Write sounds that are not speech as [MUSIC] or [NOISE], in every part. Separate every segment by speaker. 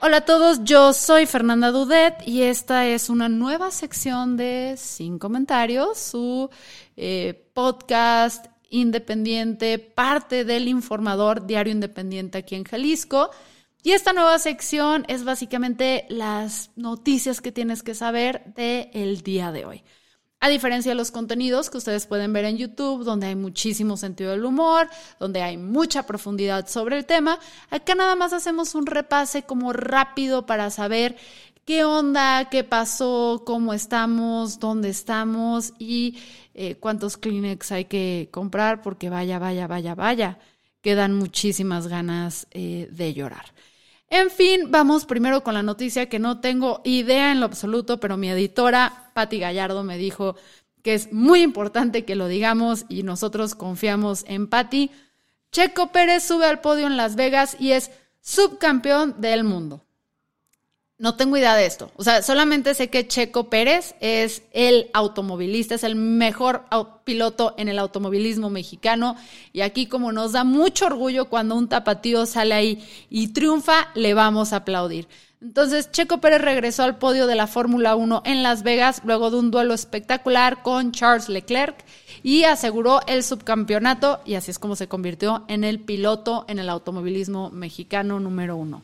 Speaker 1: Hola a todos, yo soy Fernanda Dudet y esta es una nueva sección de Sin Comentarios, su eh, podcast independiente, parte del informador Diario Independiente aquí en Jalisco. Y esta nueva sección es básicamente las noticias que tienes que saber del el día de hoy. A diferencia de los contenidos que ustedes pueden ver en YouTube, donde hay muchísimo sentido del humor, donde hay mucha profundidad sobre el tema, acá nada más hacemos un repase como rápido para saber qué onda, qué pasó, cómo estamos, dónde estamos y eh, cuántos Kleenex hay que comprar, porque vaya, vaya, vaya, vaya, quedan muchísimas ganas eh, de llorar. En fin, vamos primero con la noticia que no tengo idea en lo absoluto, pero mi editora, Patti Gallardo, me dijo que es muy importante que lo digamos y nosotros confiamos en Patti. Checo Pérez sube al podio en Las Vegas y es subcampeón del mundo. No tengo idea de esto. O sea, solamente sé que Checo Pérez es el automovilista, es el mejor piloto en el automovilismo mexicano. Y aquí, como nos da mucho orgullo cuando un tapatío sale ahí y triunfa, le vamos a aplaudir. Entonces, Checo Pérez regresó al podio de la Fórmula 1 en Las Vegas luego de un duelo espectacular con Charles Leclerc y aseguró el subcampeonato y así es como se convirtió en el piloto en el automovilismo mexicano número uno.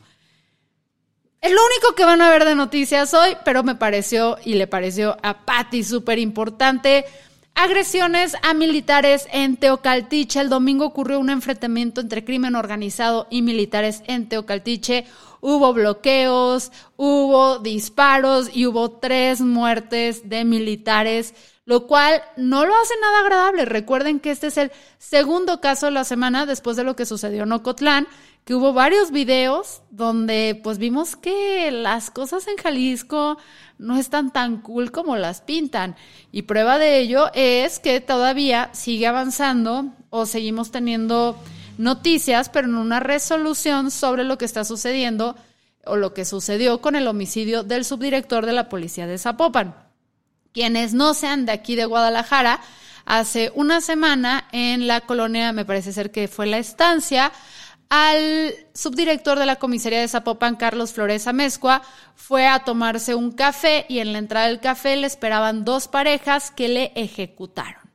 Speaker 1: Es lo único que van a ver de noticias hoy, pero me pareció y le pareció a Patty súper importante. Agresiones a militares en Teocaltiche. El domingo ocurrió un enfrentamiento entre crimen organizado y militares en Teocaltiche. Hubo bloqueos, hubo disparos y hubo tres muertes de militares, lo cual no lo hace nada agradable. Recuerden que este es el segundo caso de la semana después de lo que sucedió en Ocotlán que hubo varios videos donde pues vimos que las cosas en Jalisco no están tan cool como las pintan. Y prueba de ello es que todavía sigue avanzando o seguimos teniendo noticias, pero en una resolución sobre lo que está sucediendo o lo que sucedió con el homicidio del subdirector de la policía de Zapopan. Quienes no sean de aquí de Guadalajara, hace una semana en la colonia, me parece ser que fue la estancia, al subdirector de la comisaría de Zapopan, Carlos Flores Amezcua, fue a tomarse un café y en la entrada del café le esperaban dos parejas que le ejecutaron.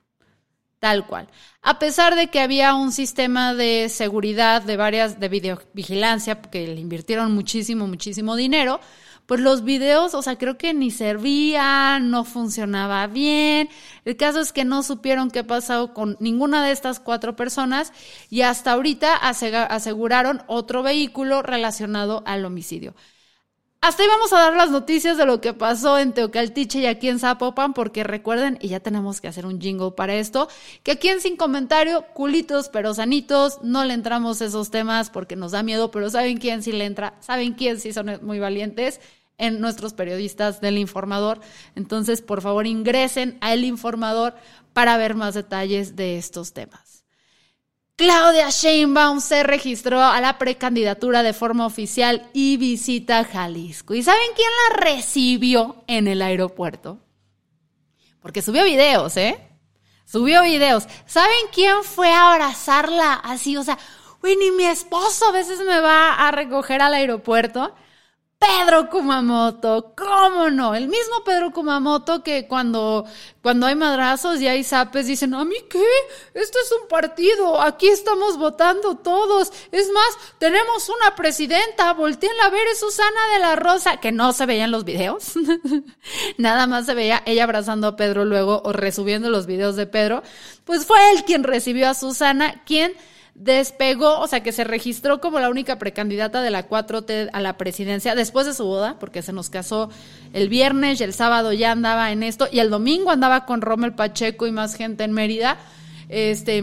Speaker 1: Tal cual. A pesar de que había un sistema de seguridad de varias de videovigilancia, porque le invirtieron muchísimo, muchísimo dinero, pues los videos, o sea, creo que ni servían, no funcionaba bien. El caso es que no supieron qué pasó con ninguna de estas cuatro personas y hasta ahorita aseguraron otro vehículo relacionado al homicidio. Hasta ahí vamos a dar las noticias de lo que pasó en Teocaltiche y aquí en Zapopan, porque recuerden, y ya tenemos que hacer un jingle para esto, que aquí en Sin Comentario, culitos pero sanitos, no le entramos esos temas porque nos da miedo, pero ¿saben quién sí le entra? ¿Saben quién sí son muy valientes? En nuestros periodistas del informador. Entonces, por favor, ingresen a El Informador para ver más detalles de estos temas. Claudia Sheinbaum se registró a la precandidatura de forma oficial y visita Jalisco. ¿Y saben quién la recibió en el aeropuerto? Porque subió videos, ¿eh? Subió videos. ¿Saben quién fue a abrazarla así? O sea, uy, ni mi esposo a veces me va a recoger al aeropuerto. Pedro Kumamoto, ¿cómo no? El mismo Pedro Kumamoto que cuando, cuando hay madrazos y hay zapes dicen, ¿a mí qué? Esto es un partido, aquí estamos votando todos. Es más, tenemos una presidenta, volteen a ver, es Susana de la Rosa, que no se veía en los videos. [LAUGHS] Nada más se veía ella abrazando a Pedro luego o resubiendo los videos de Pedro. Pues fue él quien recibió a Susana, quien despegó, o sea, que se registró como la única precandidata de la 4T a la presidencia después de su boda, porque se nos casó el viernes y el sábado ya andaba en esto, y el domingo andaba con Rommel Pacheco y más gente en Mérida. Este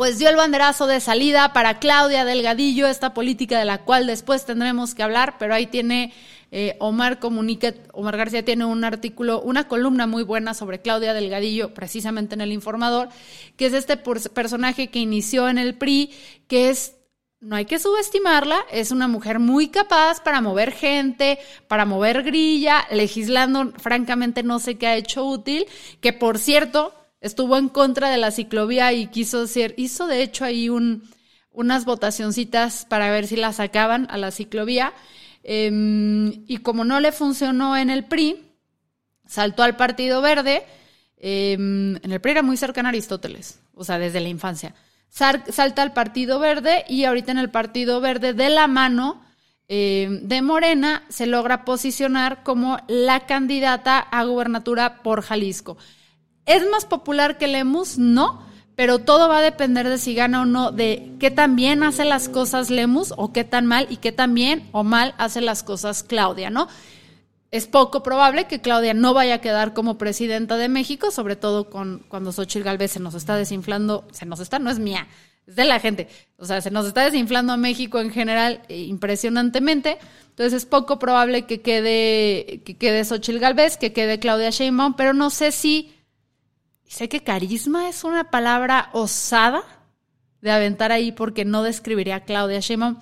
Speaker 1: pues dio el banderazo de salida para Claudia Delgadillo, esta política de la cual después tendremos que hablar, pero ahí tiene eh, Omar Comunica, Omar García tiene un artículo, una columna muy buena sobre Claudia Delgadillo, precisamente en el informador, que es este personaje que inició en el PRI, que es no hay que subestimarla, es una mujer muy capaz para mover gente, para mover grilla, legislando, francamente no sé qué ha hecho útil, que por cierto, estuvo en contra de la ciclovía y quiso ser, hizo de hecho ahí un, unas votacioncitas para ver si la sacaban a la ciclovía. Em, y como no le funcionó en el PRI, saltó al Partido Verde. Em, en el PRI era muy cercano a Aristóteles, o sea, desde la infancia. salta al Partido Verde y ahorita en el Partido Verde, de la mano em, de Morena, se logra posicionar como la candidata a gubernatura por Jalisco. ¿Es más popular que Lemus? No, pero todo va a depender de si gana o no, de qué tan bien hace las cosas Lemus o qué tan mal y qué tan bien o mal hace las cosas Claudia, ¿no? Es poco probable que Claudia no vaya a quedar como presidenta de México, sobre todo con, cuando Xochitl Galvez se nos está desinflando, se nos está, no es mía, es de la gente, o sea, se nos está desinflando a México en general eh, impresionantemente, entonces es poco probable que quede, que quede Xochitl Galvez, que quede Claudia Sheinbaum, pero no sé si Sé que carisma es una palabra osada de aventar ahí porque no describiría a Claudia Sheinbaum.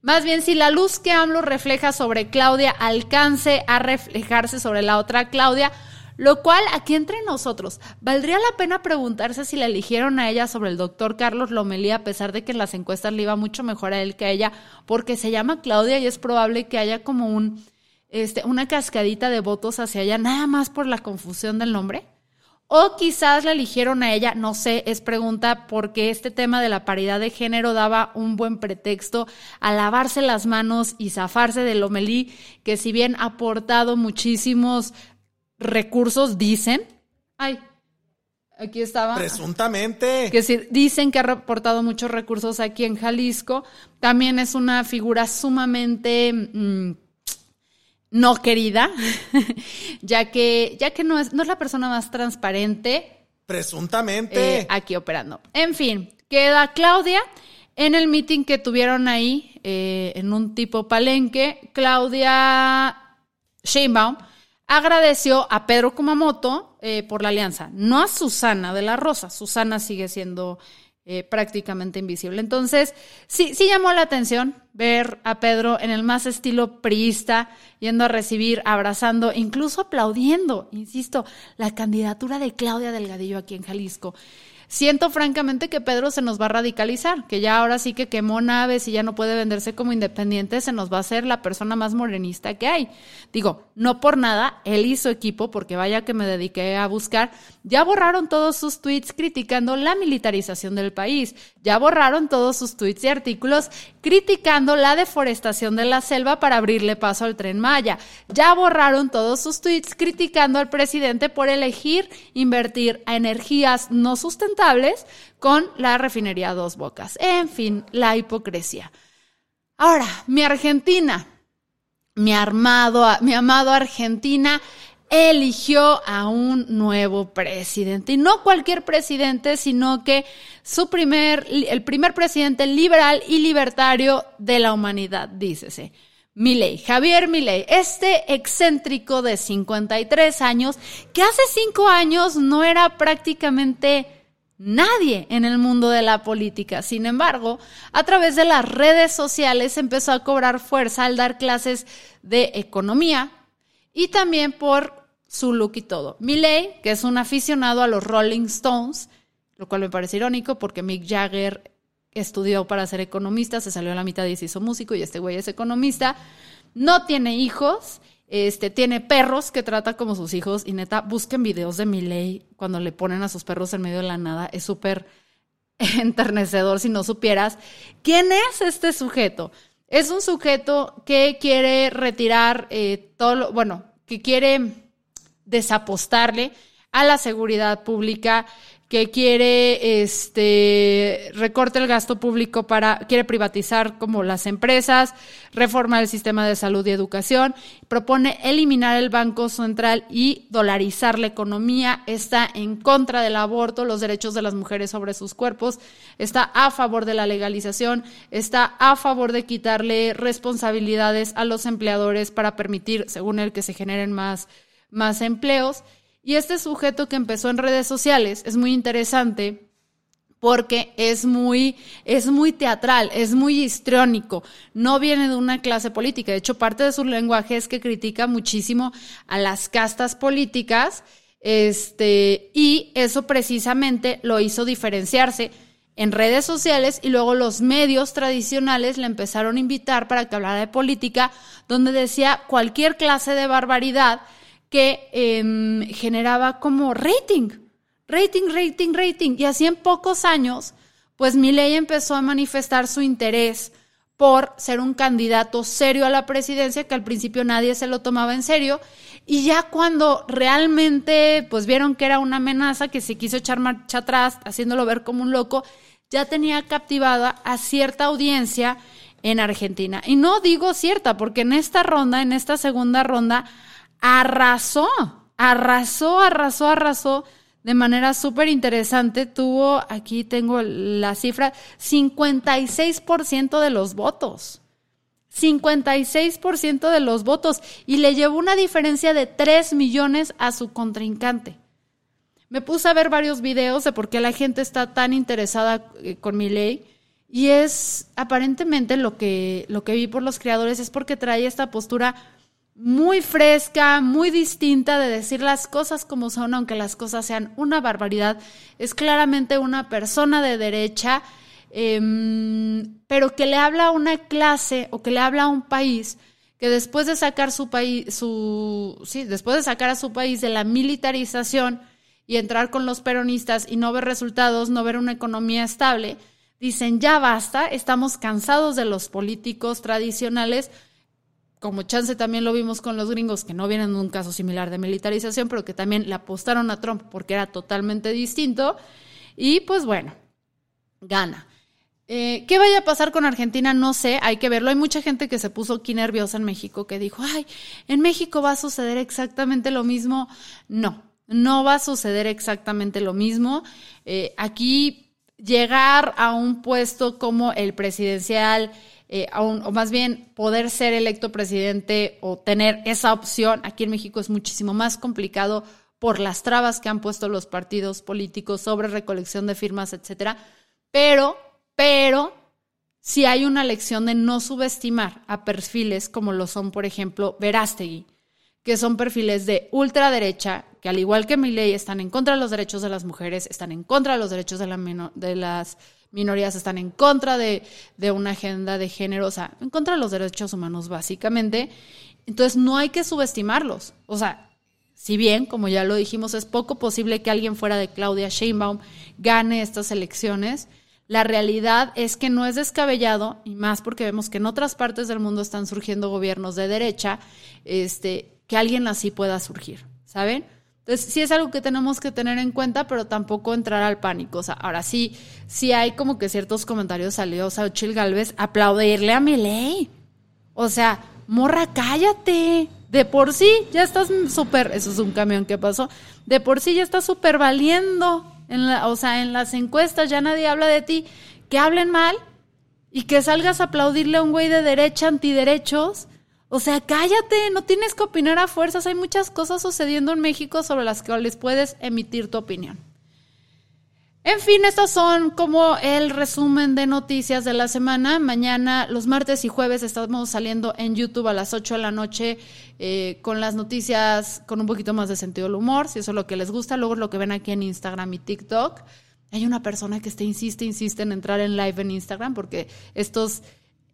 Speaker 1: Más bien, si la luz que AMLO refleja sobre Claudia alcance a reflejarse sobre la otra Claudia, lo cual aquí entre nosotros, valdría la pena preguntarse si la eligieron a ella sobre el doctor Carlos Lomelí, a pesar de que en las encuestas le iba mucho mejor a él que a ella, porque se llama Claudia y es probable que haya como un, este, una cascadita de votos hacia ella, nada más por la confusión del nombre. O quizás la eligieron a ella, no sé, es pregunta porque este tema de la paridad de género daba un buen pretexto a lavarse las manos y zafarse de Lomelí, que si bien ha aportado muchísimos recursos, dicen, ay, aquí estaba.
Speaker 2: Presuntamente.
Speaker 1: Que si, dicen que ha aportado muchos recursos aquí en Jalisco, también es una figura sumamente... Mm, no querida, [LAUGHS] ya que, ya que no, es, no es la persona más transparente.
Speaker 2: Presuntamente.
Speaker 1: Eh, aquí operando. En fin, queda Claudia. En el meeting que tuvieron ahí, eh, en un tipo palenque, Claudia Sheinbaum agradeció a Pedro Kumamoto eh, por la alianza, no a Susana de la Rosa. Susana sigue siendo eh, prácticamente invisible. Entonces, sí, sí llamó la atención ver a Pedro en el más estilo priista, yendo a recibir, abrazando, incluso aplaudiendo, insisto, la candidatura de Claudia Delgadillo aquí en Jalisco siento francamente que Pedro se nos va a radicalizar, que ya ahora sí que quemó naves y ya no puede venderse como independiente, se nos va a hacer la persona más morenista que hay. Digo, no por nada, él su equipo, porque vaya que me dediqué a buscar, ya borraron todos sus tweets criticando la militarización del país, ya borraron todos sus tweets y artículos criticando la deforestación de la selva para abrirle paso al tren Maya, ya borraron todos sus tweets criticando al presidente por elegir invertir a energías no sustentables con la refinería Dos Bocas. En fin, la hipocresía. Ahora, mi Argentina, mi armado, mi amado Argentina eligió a un nuevo presidente. Y no cualquier presidente, sino que su primer, el primer presidente liberal y libertario de la humanidad, dícese. Milei, Javier Milei, este excéntrico de 53 años, que hace cinco años no era prácticamente nadie en el mundo de la política. Sin embargo, a través de las redes sociales empezó a cobrar fuerza al dar clases de economía y también por su look y todo. Milley, que es un aficionado a los Rolling Stones, lo cual me parece irónico porque Mick Jagger estudió para ser economista, se salió a la mitad y se hizo músico y este güey es economista, no tiene hijos este, tiene perros que trata como sus hijos y neta, busquen videos de Miley cuando le ponen a sus perros en medio de la nada. Es súper [LAUGHS] enternecedor si no supieras. ¿Quién es este sujeto? Es un sujeto que quiere retirar eh, todo lo, bueno, que quiere desapostarle a la seguridad pública, que quiere este recorte el gasto público para quiere privatizar como las empresas, reforma el sistema de salud y educación, propone eliminar el Banco Central y dolarizar la economía, está en contra del aborto, los derechos de las mujeres sobre sus cuerpos, está a favor de la legalización, está a favor de quitarle responsabilidades a los empleadores para permitir, según él, que se generen más más empleos y este sujeto que empezó en redes sociales es muy interesante porque es muy, es muy teatral, es muy histriónico, no viene de una clase política. De hecho, parte de su lenguaje es que critica muchísimo a las castas políticas, este, y eso precisamente lo hizo diferenciarse en redes sociales y luego los medios tradicionales le empezaron a invitar para que hablara de política, donde decía cualquier clase de barbaridad que em, generaba como rating, rating, rating, rating. Y así en pocos años, pues Milei empezó a manifestar su interés por ser un candidato serio a la presidencia, que al principio nadie se lo tomaba en serio, y ya cuando realmente pues vieron que era una amenaza, que se quiso echar marcha atrás, haciéndolo ver como un loco, ya tenía captivada a cierta audiencia en Argentina. Y no digo cierta, porque en esta ronda, en esta segunda ronda, arrasó, arrasó, arrasó, arrasó de manera súper interesante. Tuvo, aquí tengo la cifra, 56% de los votos. 56% de los votos y le llevó una diferencia de 3 millones a su contrincante. Me puse a ver varios videos de por qué la gente está tan interesada eh, con mi ley y es aparentemente lo que, lo que vi por los creadores es porque trae esta postura muy fresca, muy distinta de decir las cosas como son, aunque las cosas sean una barbaridad. Es claramente una persona de derecha, em, pero que le habla a una clase o que le habla a un país que después de sacar su país, su, sí, después de sacar a su país de la militarización y entrar con los peronistas y no ver resultados, no ver una economía estable, dicen ya basta, estamos cansados de los políticos tradicionales como chance también lo vimos con los gringos, que no vienen de un caso similar de militarización, pero que también le apostaron a Trump porque era totalmente distinto. Y pues bueno, gana. Eh, ¿Qué vaya a pasar con Argentina? No sé, hay que verlo. Hay mucha gente que se puso aquí nerviosa en México, que dijo, ay, en México va a suceder exactamente lo mismo. No, no va a suceder exactamente lo mismo. Eh, aquí llegar a un puesto como el presidencial, eh, o más bien poder ser electo presidente o tener esa opción aquí en México es muchísimo más complicado por las trabas que han puesto los partidos políticos sobre recolección de firmas, etcétera. Pero, pero, si hay una lección de no subestimar a perfiles como lo son, por ejemplo, Verástegui, que son perfiles de ultraderecha, que al igual que mi ley están en contra de los derechos de las mujeres, están en contra de los derechos de, la de las minorías están en contra de, una agenda de género, o sea, en contra de los derechos humanos básicamente. Entonces no hay que subestimarlos. O sea, si bien, como ya lo dijimos, es poco posible que alguien fuera de Claudia Sheinbaum gane estas elecciones, la realidad es que no es descabellado, y más porque vemos que en otras partes del mundo están surgiendo gobiernos de derecha, este, que alguien así pueda surgir, ¿saben? Entonces, sí es algo que tenemos que tener en cuenta, pero tampoco entrar al pánico. O sea, ahora sí, sí hay como que ciertos comentarios salidos a Uchil Galvez aplaudirle a mi ley. O sea, morra, cállate. De por sí ya estás súper, eso es un camión que pasó, de por sí ya estás súper valiendo. En la, o sea, en las encuestas ya nadie habla de ti. Que hablen mal y que salgas a aplaudirle a un güey de derecha antiderechos o sea, cállate, no tienes que opinar a fuerzas. Hay muchas cosas sucediendo en México sobre las cuales puedes emitir tu opinión. En fin, estas son como el resumen de noticias de la semana. Mañana, los martes y jueves, estamos saliendo en YouTube a las 8 de la noche eh, con las noticias con un poquito más de sentido del humor, si eso es lo que les gusta. Luego lo que ven aquí en Instagram y TikTok. Hay una persona que está, insiste, insiste en entrar en live en Instagram porque estos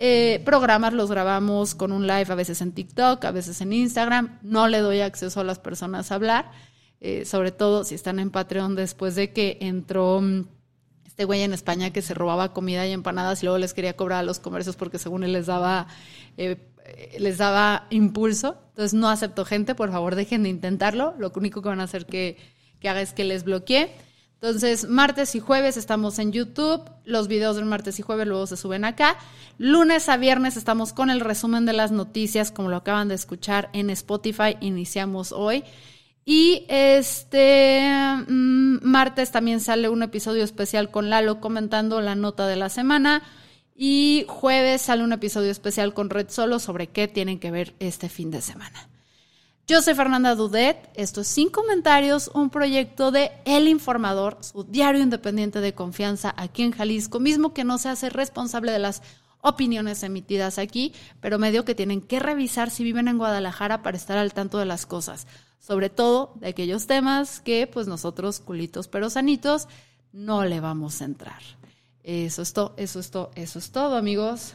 Speaker 1: eh, programas los grabamos con un live, a veces en TikTok, a veces en Instagram. No le doy acceso a las personas a hablar, eh, sobre todo si están en Patreon después de que entró mm, este güey en España que se robaba comida y empanadas y luego les quería cobrar a los comercios porque según él les daba, eh, les daba impulso. Entonces no acepto gente, por favor dejen de intentarlo. Lo único que van a hacer que, que haga es que les bloquee. Entonces, martes y jueves estamos en YouTube. Los videos del martes y jueves luego se suben acá. Lunes a viernes estamos con el resumen de las noticias, como lo acaban de escuchar en Spotify. Iniciamos hoy. Y este mm, martes también sale un episodio especial con Lalo comentando la nota de la semana. Y jueves sale un episodio especial con Red Solo sobre qué tienen que ver este fin de semana. Yo soy Fernanda Dudet, esto es Sin Comentarios, un proyecto de El Informador, su diario independiente de confianza aquí en Jalisco, mismo que no se hace responsable de las opiniones emitidas aquí, pero medio que tienen que revisar si viven en Guadalajara para estar al tanto de las cosas, sobre todo de aquellos temas que pues nosotros, culitos pero sanitos, no le vamos a entrar. Eso es todo, eso es todo, eso es todo, amigos.